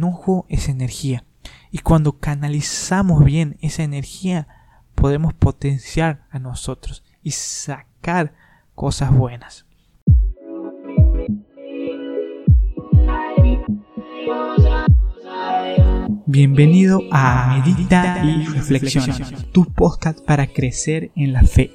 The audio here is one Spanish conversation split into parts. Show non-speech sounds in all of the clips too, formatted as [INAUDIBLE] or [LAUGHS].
enojo es energía. Y cuando canalizamos bien esa energía, podemos potenciar a nosotros y sacar cosas buenas. Bienvenido a Medita y Reflexiona, tu podcast para crecer en la fe.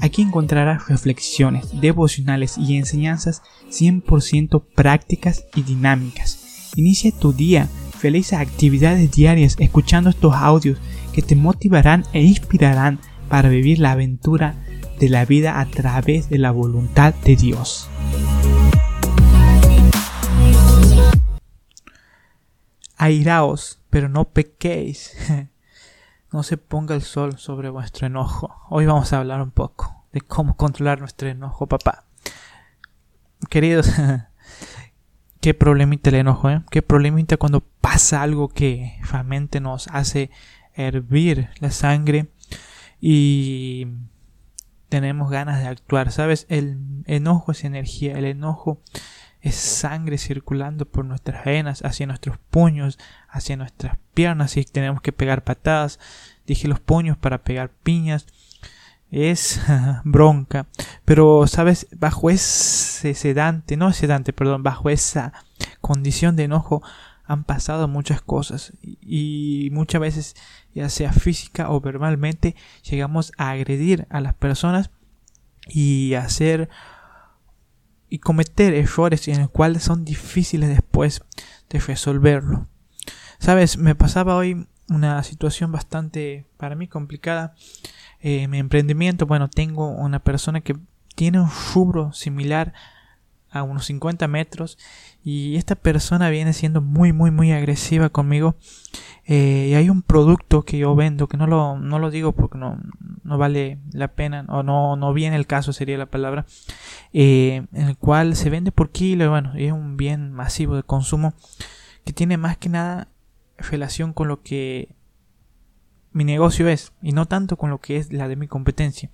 Aquí encontrarás reflexiones, devocionales y enseñanzas 100% prácticas y dinámicas. Inicia tu día, realiza actividades diarias escuchando estos audios que te motivarán e inspirarán para vivir la aventura de la vida a través de la voluntad de Dios. Airaos, pero no pequéis. [LAUGHS] no se ponga el sol sobre vuestro enojo. Hoy vamos a hablar un poco de cómo controlar nuestro enojo, papá. Queridos, [LAUGHS] qué problemita el enojo, ¿eh? Qué problemita cuando pasa algo que realmente nos hace hervir la sangre y tenemos ganas de actuar, ¿sabes? El enojo es energía, el enojo es sangre circulando por nuestras venas, hacia nuestros puños, hacia nuestras piernas, y tenemos que pegar patadas, dije los puños para pegar piñas, es [LAUGHS] bronca, pero sabes, bajo ese sedante, no sedante, perdón, bajo esa condición de enojo han pasado muchas cosas. Y muchas veces, ya sea física o verbalmente, llegamos a agredir a las personas y hacer y cometer errores en los cuales son difíciles después de resolverlo. Sabes, me pasaba hoy una situación bastante para mí complicada. Eh, mi emprendimiento, bueno, tengo una persona que tiene un rubro similar a unos 50 metros y esta persona viene siendo muy muy muy agresiva conmigo eh, y hay un producto que yo vendo que no lo, no lo digo porque no, no vale la pena o no, no viene el caso sería la palabra eh, en el cual se vende por kilo y bueno es un bien masivo de consumo que tiene más que nada relación con lo que mi negocio es y no tanto con lo que es la de mi competencia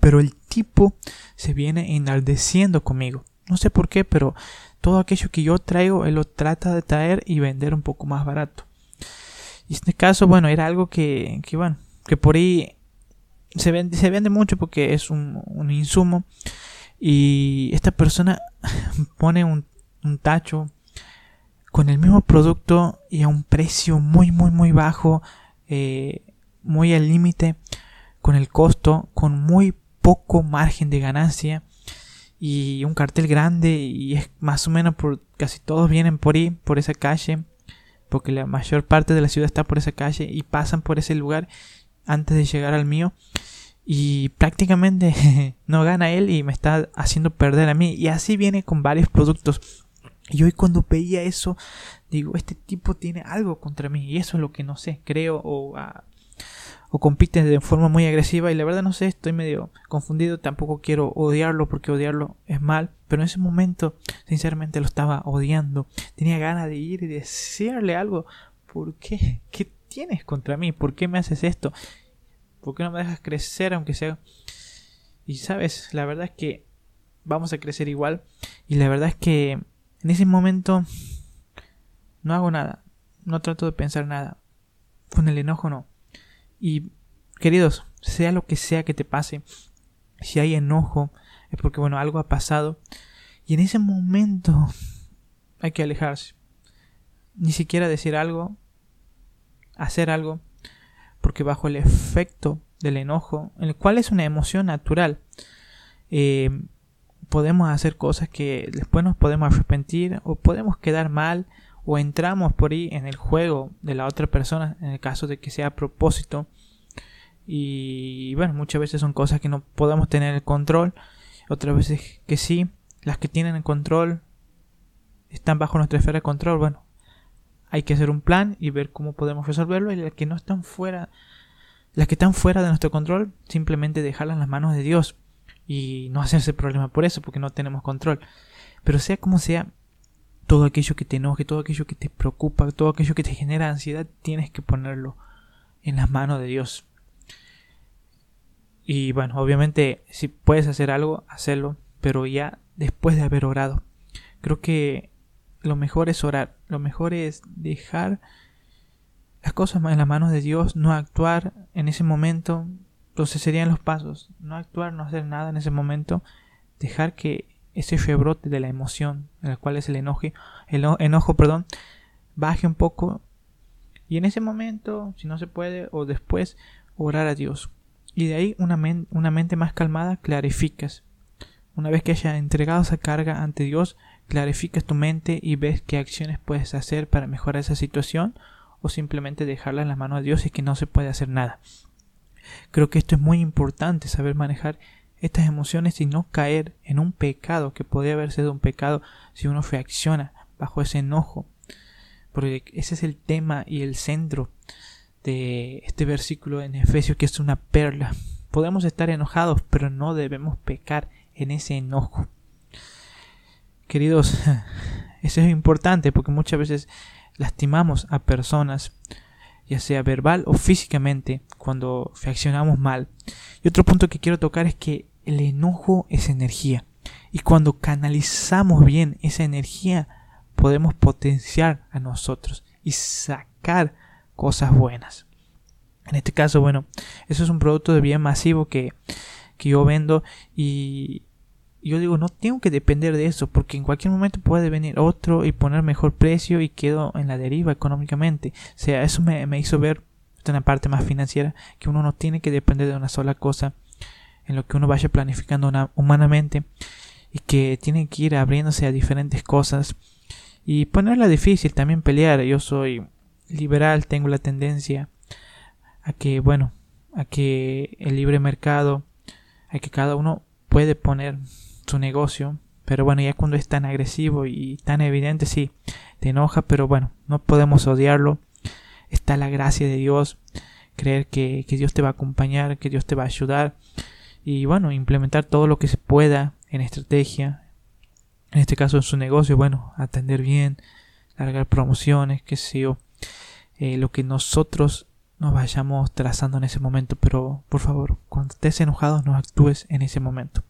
pero el tipo se viene enardeciendo conmigo no sé por qué, pero todo aquello que yo traigo, él lo trata de traer y vender un poco más barato. Y en este caso, bueno, era algo que, que bueno, que por ahí se vende, se vende mucho porque es un, un insumo. Y esta persona [LAUGHS] pone un, un tacho con el mismo producto y a un precio muy, muy, muy bajo, eh, muy al límite con el costo, con muy poco margen de ganancia y un cartel grande y es más o menos por casi todos vienen por ahí, por esa calle, porque la mayor parte de la ciudad está por esa calle y pasan por ese lugar antes de llegar al mío y prácticamente [LAUGHS] no gana él y me está haciendo perder a mí. Y así viene con varios productos y hoy cuando veía eso digo este tipo tiene algo contra mí y eso es lo que no sé creo o ah, o compiten de forma muy agresiva y la verdad no sé, estoy medio confundido, tampoco quiero odiarlo porque odiarlo es mal, pero en ese momento sinceramente lo estaba odiando, tenía ganas de ir y decirle algo, ¿por qué? ¿Qué tienes contra mí? ¿Por qué me haces esto? ¿Por qué no me dejas crecer aunque sea? Y sabes, la verdad es que vamos a crecer igual y la verdad es que en ese momento no hago nada, no trato de pensar nada, con el enojo no y queridos, sea lo que sea que te pase, si hay enojo, es porque bueno, algo ha pasado. Y en ese momento hay que alejarse. Ni siquiera decir algo, hacer algo, porque bajo el efecto del enojo, el cual es una emoción natural, eh, podemos hacer cosas que después nos podemos arrepentir o podemos quedar mal o entramos por ahí en el juego de la otra persona en el caso de que sea a propósito. Y bueno muchas veces son cosas que no podemos tener el control otras veces que sí las que tienen el control están bajo nuestra esfera de control. Bueno hay que hacer un plan y ver cómo podemos resolverlo y las que no están fuera las que están fuera de nuestro control simplemente dejarlas en las manos de Dios y no hacerse problema por eso porque no tenemos control pero sea como sea todo aquello que te enoje, todo aquello que te preocupa, todo aquello que te genera ansiedad, tienes que ponerlo en las manos de Dios. Y bueno, obviamente si puedes hacer algo, hacerlo, pero ya después de haber orado. Creo que lo mejor es orar, lo mejor es dejar las cosas en las manos de Dios, no actuar en ese momento, entonces serían los pasos, no actuar, no hacer nada en ese momento, dejar que ese rebrote de la emoción, en el cual es el enojo, el enojo, perdón, baje un poco y en ese momento, si no se puede, o después, orar a Dios. Y de ahí una, una mente más calmada clarificas. Una vez que haya entregado esa carga ante Dios, clarificas tu mente y ves qué acciones puedes hacer para mejorar esa situación o simplemente dejarla en las manos de Dios y que no se puede hacer nada. Creo que esto es muy importante, saber manejar estas emociones y no caer en un pecado que podría haber sido un pecado si uno reacciona bajo ese enojo. Porque ese es el tema y el centro de este versículo en Efesios que es una perla. Podemos estar enojados, pero no debemos pecar en ese enojo. Queridos, [LAUGHS] eso es importante porque muchas veces lastimamos a personas, ya sea verbal o físicamente, cuando reaccionamos mal. Y otro punto que quiero tocar es que el enojo es energía. Y cuando canalizamos bien esa energía, podemos potenciar a nosotros y sacar cosas buenas. En este caso, bueno, eso es un producto de bien masivo que, que yo vendo y, yo digo, no tengo que depender de eso, porque en cualquier momento puede venir otro y poner mejor precio y quedo en la deriva económicamente. O sea, eso me, hizo ver, en la parte más financiera, que uno no tiene que depender de una sola cosa en lo que uno vaya planificando humanamente y que tiene que ir abriéndose a diferentes cosas y ponerla difícil también pelear. Yo soy liberal, tengo la tendencia a que, bueno, a que el libre mercado, a que cada uno puede poner su negocio. Pero bueno, ya cuando es tan agresivo y tan evidente, sí, te enoja, pero bueno, no podemos odiarlo. Está la gracia de Dios, creer que, Dios te va a acompañar, que Dios te va a ayudar. Y bueno, implementar todo lo que se pueda en estrategia. En este caso en su negocio, bueno, atender bien, largar promociones, que sé yo. Eh, lo que nosotros nos vayamos trazando en ese momento. Pero por favor, cuando estés enojado, no actúes en ese momento.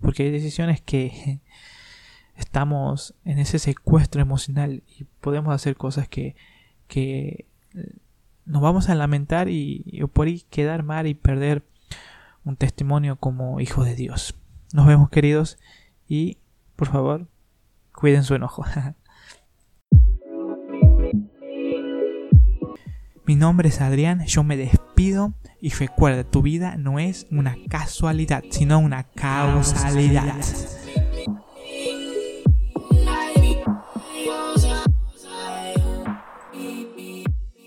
Porque hay decisiones que [LAUGHS] estamos en ese secuestro emocional y podemos hacer cosas que, que nos vamos a lamentar y, por ahí quedar mal y perder un testimonio como hijo de Dios. Nos vemos queridos y por favor cuiden su enojo. [LAUGHS] Mi nombre es Adrián, yo me despido y recuerda, tu vida no es una casualidad, sino una causalidad.